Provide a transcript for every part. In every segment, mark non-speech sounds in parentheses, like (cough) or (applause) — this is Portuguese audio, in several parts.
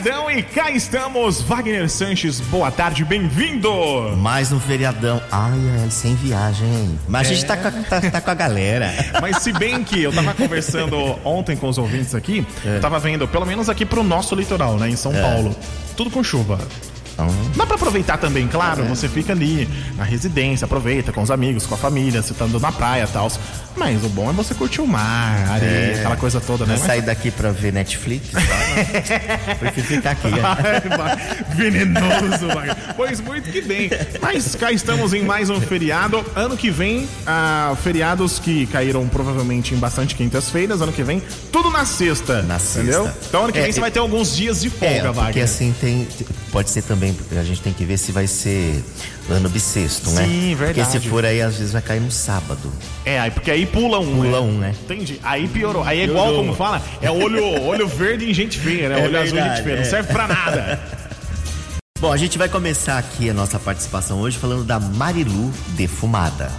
feriadão e cá estamos. Wagner Sanches, boa tarde, bem-vindo. Mais um feriadão. Ai, ai, sem viagem? Mas a gente tá, com a- tá, tá com a galera. (laughs) Mas se bem que eu tava conversando ontem com os ouvintes aqui, eu tava vendo, pelo menos aqui pro nosso litoral, né, em São Paulo, tudo com chuva. Dá pra aproveitar também, claro. Você fica ali na residência, aproveita com os amigos, com a família, você tá andando na praia e tal. Mas o bom é você curtir o mar, a areia, aquela coisa toda, né? Vai sair daqui pra ver Netflix? (laughs) Prefiro ficar aqui. Vai, Venenoso, vai. Pois muito que bem. Mas cá estamos em mais um feriado. Ano que vem, ah, feriados que caíram provavelmente em bastante quintas-feiras. Ano que vem, tudo na sexta. Na sexta. Entendeu? Então ano que É, vem você é- vai ter alguns dias de folga, É, porque Wagner. assim tem. Pode ser também, a gente tem que ver se vai ser ano bissexto, né? Sim, verdade. Porque se for aí, às vezes vai cair no sábado. É, aí porque aí pula um. Pula um, né? Entendi. Aí piorou. Aí é igual, como fala, é olho, olho verde em gente feia, né? É olho azul em gente verdade, feia. Não é. serve pra nada. (laughs) Bom, a gente vai começar aqui a nossa participação hoje falando da Marilu defumada.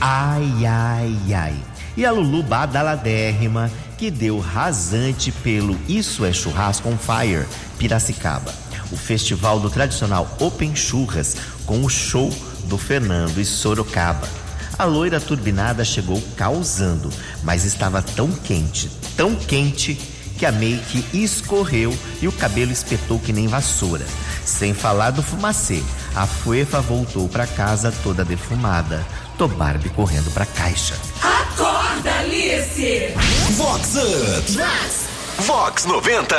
Ai, ai, ai. E a Lulu badaladérrima que deu rasante pelo Isso é Churrasco on Fire, Piracicaba. O festival do tradicional Open Churras com o show do Fernando e Sorocaba. A loira turbinada chegou causando, mas estava tão quente, tão quente que a make escorreu e o cabelo espetou que nem vassoura. Sem falar do fumacê, a Fuefa voltou pra casa toda defumada. Tô Barbie correndo pra caixa. Acorda, Alice! Vox Up. Vox 90.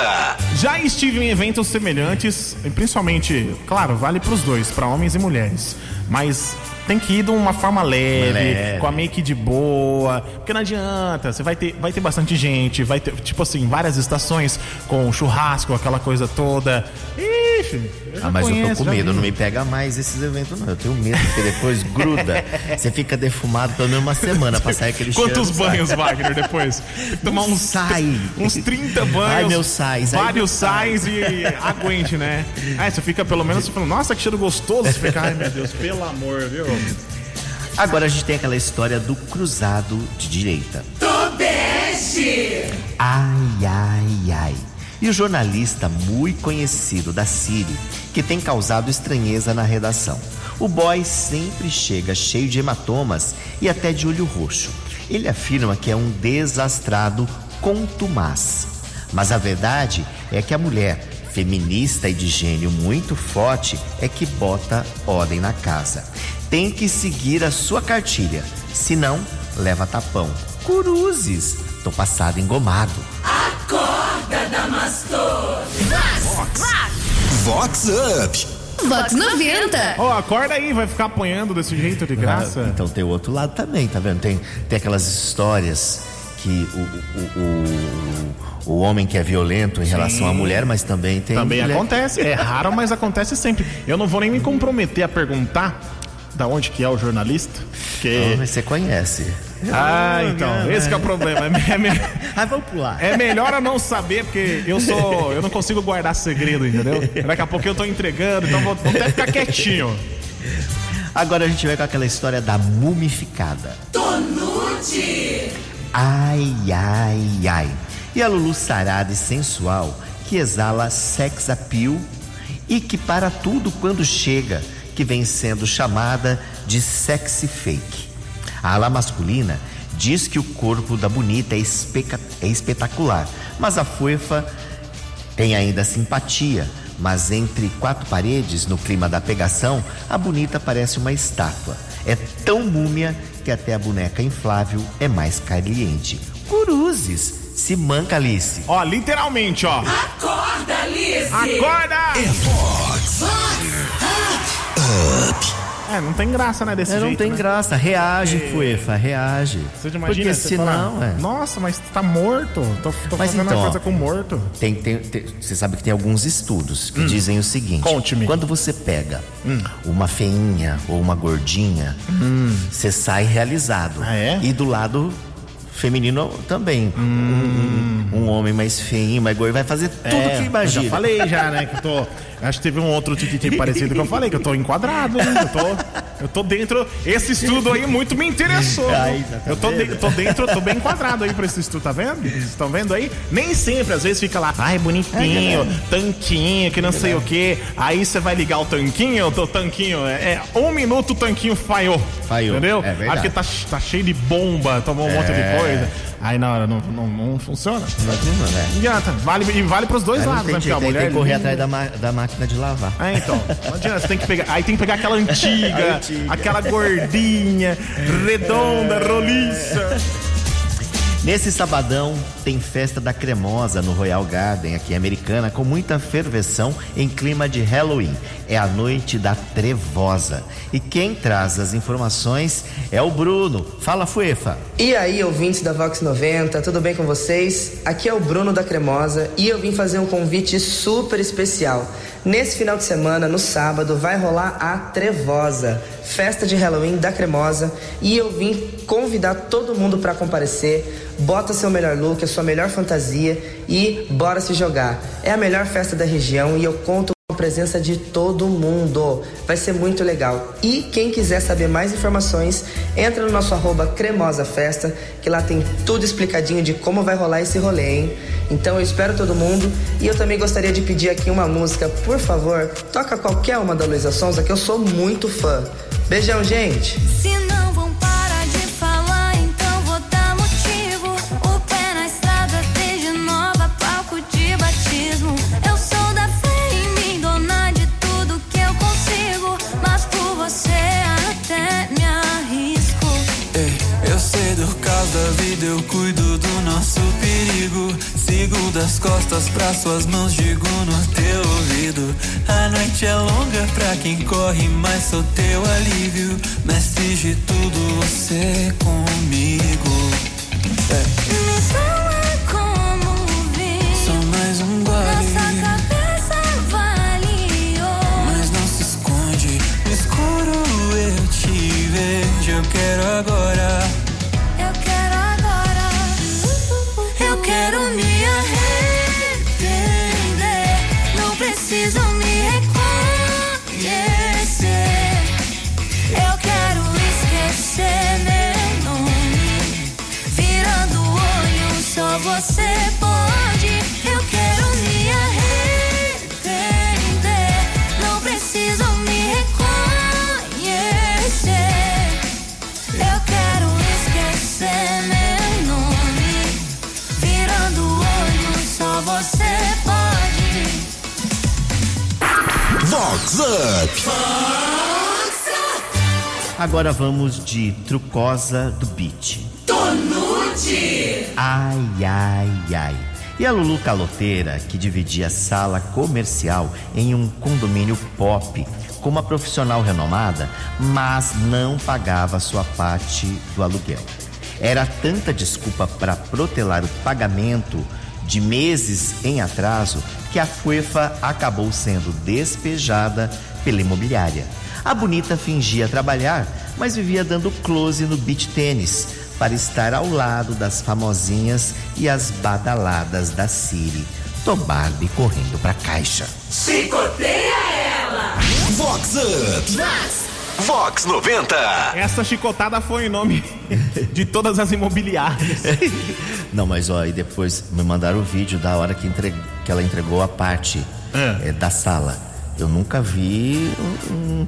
Já estive em eventos semelhantes, e principalmente, claro, vale pros dois, pra homens e mulheres. Mas tem que ir de uma forma leve, Leve. com a make de boa, porque não adianta, você vai ter, vai ter bastante gente, vai ter, tipo assim, várias estações com churrasco, aquela coisa toda. Ixi, eu Ah, mas eu conheço, tô com medo, não me pega mais esses eventos, não. Eu tenho medo, porque depois gruda. (laughs) Você fica defumado pelo menos uma semana pra sair aquele Quantos cheiro, banhos, sabe? Wagner, depois? Tomar uns, Sai. uns 30 banhos. Ai, meu sais, ai, Vários sais e aguente, né? Aí você fica pelo menos falando, nossa, que cheiro gostoso. Você fica, ai meu Deus, pelo amor, viu? Agora a gente tem aquela história do cruzado de direita. Tobeste! Ai, ai, ai. E o jornalista muito conhecido da Siri, que tem causado estranheza na redação. O boy sempre chega cheio de hematomas e até de olho roxo. Ele afirma que é um desastrado contumaz. Mas a verdade é que a mulher, feminista e de gênio muito forte, é que bota ordem na casa. Tem que seguir a sua cartilha, senão leva tapão. Cruzes, tô passado engomado. Acorda, Damastor! Vox Up. Vox 90. Ó, acorda aí, vai ficar apanhando desse jeito de graça. Ah, Então tem o outro lado também, tá vendo? Tem, tem aquelas histórias que o, o, o, o homem que é violento em relação à mulher, mas também tem. Também mulher- acontece. É raro, mas acontece sempre. Eu não vou nem me comprometer a perguntar da onde que é o jornalista. Ah, Porque. mas você conhece. Ah, então, esse que é o problema. É, é Ah, vamos pular. É melhor eu não saber, porque eu sou. Eu não consigo guardar segredo, entendeu? Daqui a pouco eu tô entregando, então vou, vou até ficar quietinho. Agora a gente vai com aquela história da mumificada. Tonute! Ai, ai, ai. E a Lulu sarada e sensual que exala sex appeal e que para tudo quando chega, que vem sendo chamada de sexy fake. A ala masculina diz que o corpo da bonita é, especa- é espetacular, mas a fofa tem ainda simpatia, mas entre quatro paredes, no clima da pegação, a bonita parece uma estátua. É tão múmia que até a boneca inflável é mais caliente. Cruzes, se manca Alice. Ó, literalmente, ó. Acorda, Alice! Acorda! Vox É, não tem graça, né, desse É, jeito. não tem né? graça, reage, Fuefa, reage. Você imagina, Porque você senão, fala, é. Nossa, mas tá morto. Tô, tô Mas fazendo então, uma coisa com morto. Tem, tem- tem- você sabe que tem alguns estudos que dizem o seguinte: Conte-me. quando você pega uma feinha ou uma gordinha, você sai realizado. Ah, é? E do lado feminino também. Um, um- um homem mais feinho, mais gordo, vai fazer tudo que É, eu imagina. já falei já, né, que eu tô... (laughs) Acho que teve um outro tititi parecido que eu falei, que eu tô enquadrado, hein? Eu tô, eu tô dentro. Esse estudo aí muito me interessou. (laughs) Aí, tá eu tô, de- tô dentro, eu tô bem enquadrado aí pra esse estudo, tá vendo? Vocês estão vendo aí? Nem sempre, às vezes fica lá, ai, bonitinho, tanquinho, que não sei o quê. Aí você vai ligar o tanquinho, o tanquinho, é, é um minuto o tanquinho falhou. Falhou, Entendeu? é verdade. Tá, tá cheio de bomba, tomou um monte de É. coisa. Aí na hora não, não, não funciona. Imagina, né? Não adianta. Vale, e vale pros dois Aí não lados, tem né? Porque a aí mulher. tem que correr atrás da, ma- da máquina de lavar. É, então. (laughs) Não adianta, você tem que pegar. Aí tem que pegar aquela antiga, (laughs) Antiga. aquela gordinha, redonda, roliça. Nesse sabadão tem festa da Cremosa no Royal Garden, aqui Americana, com muita ferveção em clima de Halloween. É a noite da Trevosa. E quem traz as informações é o Bruno. Fala, Fuefa. E aí, ouvintes da Vox 90, tudo bem com vocês? Aqui é o Bruno da Cremosa e eu vim fazer um convite super especial. Nesse final de semana, no sábado, vai rolar a Trevosa, festa de Halloween da Cremosa, e eu vim convidar todo mundo para comparecer. Bota seu melhor look, a sua melhor fantasia e bora se jogar. É a melhor festa da região e eu conto com a presença de todo mundo. Vai ser muito legal. E quem quiser saber mais informações, entra no nosso arroba Cremosa Festa, que lá tem tudo explicadinho de como vai rolar esse rolê, hein? Então eu espero todo mundo e eu também gostaria de pedir aqui uma música, por favor, toca qualquer uma da Luísa Sonza, que eu sou muito fã. Beijão, gente! Vida, eu cuido do nosso perigo. Sigo das costas pra suas mãos, digo no teu ouvido. A noite é longa pra quem corre, mas sou teu alívio. Mestre de tudo, você comigo. É, Me soa Agora vamos de Trucosa do Beat. Tonute. Ai, ai, ai. E a Lulu Caloteira, que dividia sala comercial em um condomínio pop com uma profissional renomada, mas não pagava sua parte do aluguel. Era tanta desculpa para protelar o pagamento de meses em atraso que a Fuefa acabou sendo despejada pela imobiliária. A bonita fingia trabalhar, mas vivia dando close no beach tênis para estar ao lado das famosinhas e as badaladas da Siri. Tô Barbie correndo pra caixa. Chicoteia ela. Vox Up. Vox 90. Essa chicotada foi em nome de todas as imobiliárias. (laughs) Não, mas ó, e depois me mandaram o vídeo da hora que, entre- que ela entregou a parte É. eh, da sala. Eu nunca vi um- um-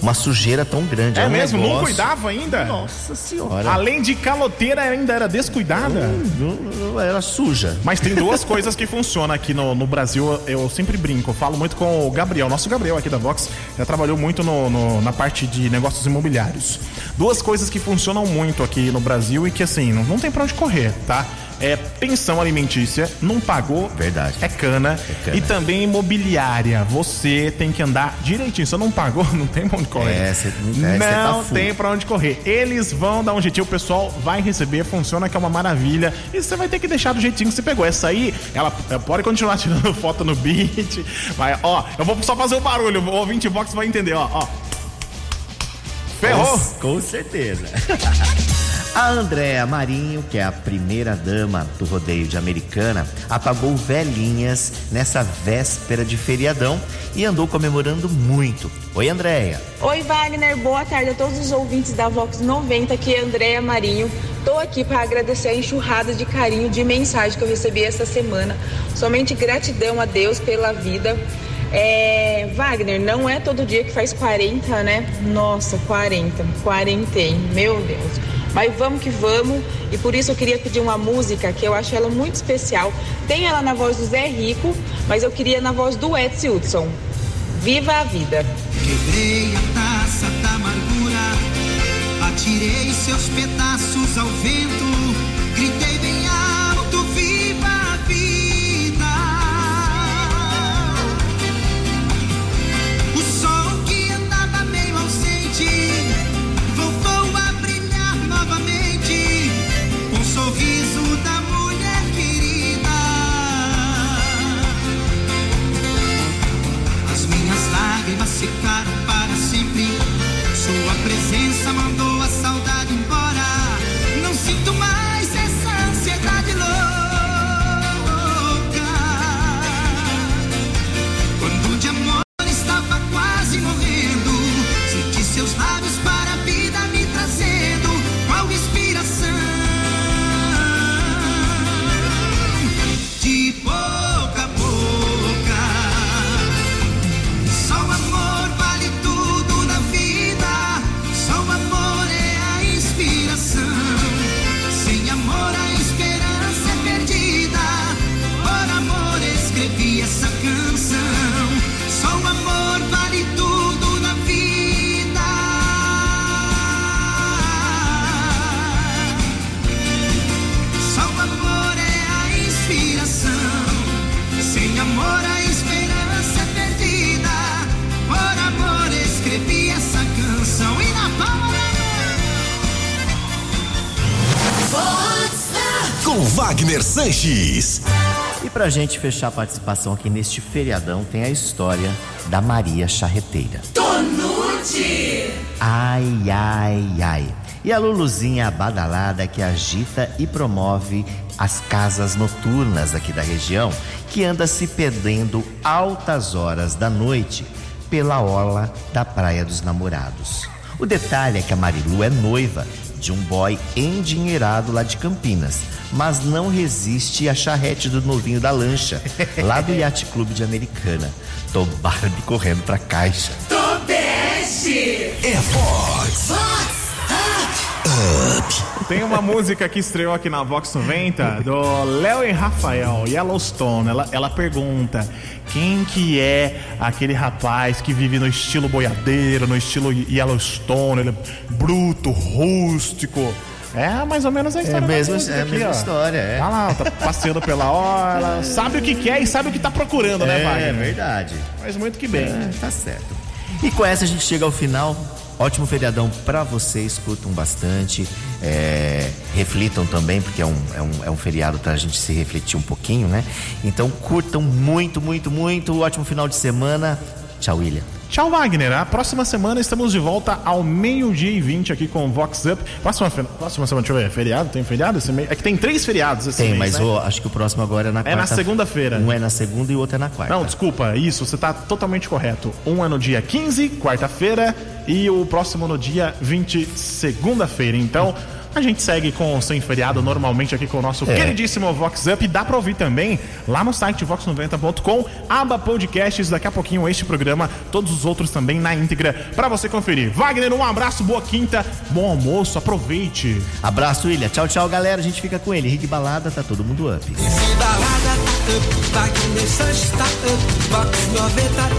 uma sujeira tão grande. É um mesmo? Não negócio- cuidava ainda? Nossa senhora. Além de caloteira, ainda era descuidada. Não- não- Era suja. Mas tem duas (laughs) coisas que funcionam aqui no, no Brasil. Eu sempre brinco, eu falo muito com o Gabriel, nosso Gabriel aqui da Vox, já trabalhou muito no- no- na parte de negócios imobiliários. Duas coisas que funcionam muito aqui no Brasil e que assim, não, não tem pra onde correr, tá? É pensão alimentícia, não pagou, Verdade. é cana, cana. E também imobiliária. Você tem que andar direitinho. Se não pagou, (laughs) não tem pra onde correr. É, cê- é, tá não full. tem pra onde correr. Eles vão dar um jeitinho, o pessoal vai receber, funciona que é uma maravilha. E você vai ter que deixar do jeitinho que você pegou. Essa aí, ela ela pode continuar (laughs) tirando foto no beat. Mas, ó, eu vou só fazer o barulho, o ouvinte box vai entender, ó, ó. Ferrou! Com, com certeza. (laughs) A Andréa Marinho, que é a primeira dama do rodeio de Americana, apagou velhinhas nessa véspera de feriadão e andou comemorando muito. Oi, Andréia. Oi, Wagner. Boa tarde a todos os ouvintes da Vox 90, aqui é Andréa Marinho. Estou aqui para agradecer a enxurrada de carinho, de mensagem que eu recebi essa semana. Somente gratidão a Deus pela vida. É, Wagner, não é todo dia que faz 40, né? Nossa, 40, 40, hein? Meu Deus. Mas vamos que vamos, e por isso eu queria pedir uma música que eu acho ela muito especial. Tem ela na voz do Zé Rico, mas eu queria na voz do Edson Hudson. Viva a vida! Quebrei a taça da amargura, atirei seus pedaços ao vento, gritei Wagner Sanches. E pra gente fechar a participação aqui neste feriadão, tem a história da Maria Charreteira. Tonute! Ai, ai, ai. E a Luluzinha badalada que agita e promove as casas noturnas aqui da região, que anda se perdendo altas horas da noite pela orla da Praia dos Namorados. O detalhe é que a Marilu é noiva de um boy endinheirado lá de Campinas, mas não resiste à charrete do novinho da lancha, lá do (laughs) Yacht Clube de Americana. Tô Barbie correndo pra caixa. Tobeste! É Fox. Tem uma música que estreou aqui na Vox 90 do Léo e Rafael, Yellowstone. Ela, ela pergunta quem que é aquele rapaz que vive no estilo boiadeiro, no estilo Yellowstone, ele é bruto, rústico. É mais ou menos a história. da mesmo- música é a aqui, mesma ó. história, é. Tá lá, tá passeando pela orla, sabe o que quer e sabe o que tá procurando, né, É Wagner? verdade. Mas muito que bem. É, tá certo. E com essa a gente chega ao final. Ótimo feriadão pra vocês, curtam bastante, é, reflitam também, porque é um, é, um, é um feriado pra gente se refletir um pouquinho, né? Então curtam muito, muito, muito. Ótimo final de semana. Tchau, William. Tchau, Wagner. A próxima semana estamos de volta ao meio-dia e 20 aqui com o Vox Up. Próxima, próxima semana, deixa eu ver, é feriado? Tem feriado esse mês? É que tem três feriados esse Tem, mês, mas né? ô, acho que o próximo agora é na É quarta. na segunda-feira. Um é na segunda e o outro é na quarta. Não, desculpa, isso, você tá totalmente correto. Um é no dia 15, quarta-feira, e o próximo no dia 20, segunda-feira. Então, a gente segue com o Sem Feriado normalmente aqui com o nosso é. queridíssimo Vox Up. Dá pra ouvir também lá no site vox90.com, aba podcasts. Daqui a pouquinho este programa, todos os outros também na íntegra para você conferir. Wagner, um abraço, boa quinta, bom almoço, aproveite. Abraço, Ilha. Tchau, tchau, galera. A gente fica com ele. Rick Balada, tá todo mundo up. Esse balada tá up, Wagner Sanches tá up, Vox 90 tá up,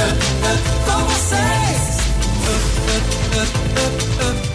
up, up, com vocês. Up, up, up, up, up.